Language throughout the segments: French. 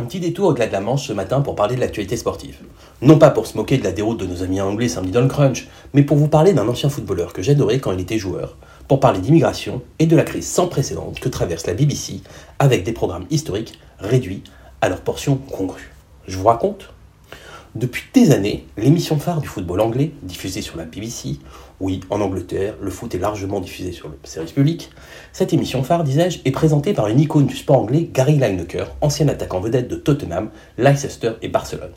Un petit détour au-delà de la Manche ce matin pour parler de l'actualité sportive. Non pas pour se moquer de la déroute de nos amis anglais samedi dans le crunch, mais pour vous parler d'un ancien footballeur que j'adorais quand il était joueur, pour parler d'immigration et de la crise sans précédent que traverse la BBC avec des programmes historiques réduits à leur portion congrue. Je vous raconte depuis des années, l'émission phare du football anglais, diffusée sur la BBC, oui, en Angleterre, le foot est largement diffusé sur le service public, cette émission phare, disais-je, est présentée par une icône du sport anglais, Gary Lineker, ancien attaquant vedette de Tottenham, Leicester et Barcelone.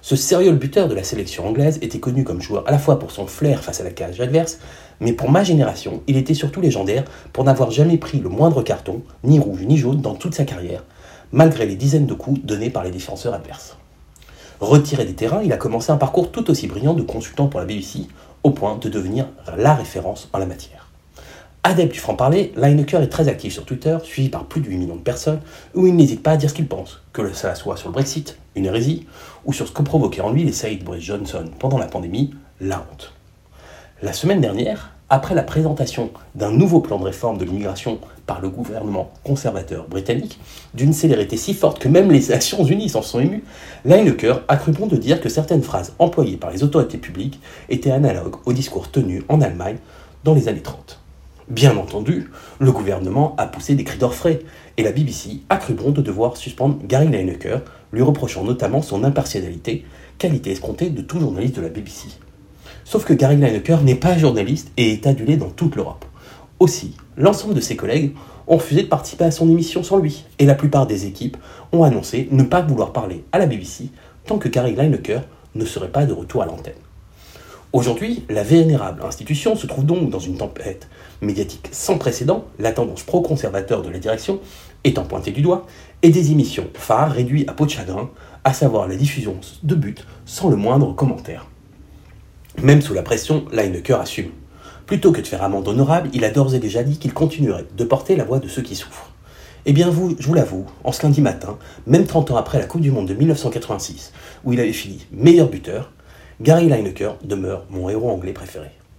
Ce sérieux buteur de la sélection anglaise était connu comme joueur à la fois pour son flair face à la cage adverse, mais pour ma génération, il était surtout légendaire pour n'avoir jamais pris le moindre carton, ni rouge ni jaune, dans toute sa carrière, malgré les dizaines de coups donnés par les défenseurs adverses. Retiré des terrains, il a commencé un parcours tout aussi brillant de consultant pour la BBC, au point de devenir la référence en la matière. Adepte du franc-parler, Lineker est très actif sur Twitter, suivi par plus de 8 millions de personnes, où il n'hésite pas à dire ce qu'il pense, que cela soit sur le Brexit, une hérésie, ou sur ce que provoquait en lui les saillies de Boris Johnson pendant la pandémie, la honte. La semaine dernière, après la présentation d'un nouveau plan de réforme de l'immigration par le gouvernement conservateur britannique, d'une célérité si forte que même les Nations Unies s'en sont émues, Lineker a cru bon de dire que certaines phrases employées par les autorités publiques étaient analogues aux discours tenus en Allemagne dans les années 30. Bien entendu, le gouvernement a poussé des cris d'orfraie, et la BBC a cru bon de devoir suspendre Gary Lineker, lui reprochant notamment son impartialité, qualité escomptée de tout journaliste de la BBC. Sauf que Gary Lineker n'est pas journaliste et est adulé dans toute l'Europe. Aussi, l'ensemble de ses collègues ont refusé de participer à son émission sans lui, et la plupart des équipes ont annoncé ne pas vouloir parler à la BBC tant que Gary Lineker ne serait pas de retour à l'antenne. Aujourd'hui, la vénérable institution se trouve donc dans une tempête médiatique sans précédent, la tendance pro-conservateur de la direction étant pointée du doigt, et des émissions phares réduites à peau de chagrin, à savoir la diffusion de buts sans le moindre commentaire. Même sous la pression, Lineker assume. Plutôt que de faire amende honorable, il a d'ores et déjà dit qu'il continuerait de porter la voix de ceux qui souffrent. Eh bien, vous, je vous l'avoue, en ce lundi matin, même 30 ans après la Coupe du Monde de 1986, où il avait fini meilleur buteur, Gary Lineker demeure mon héros anglais préféré.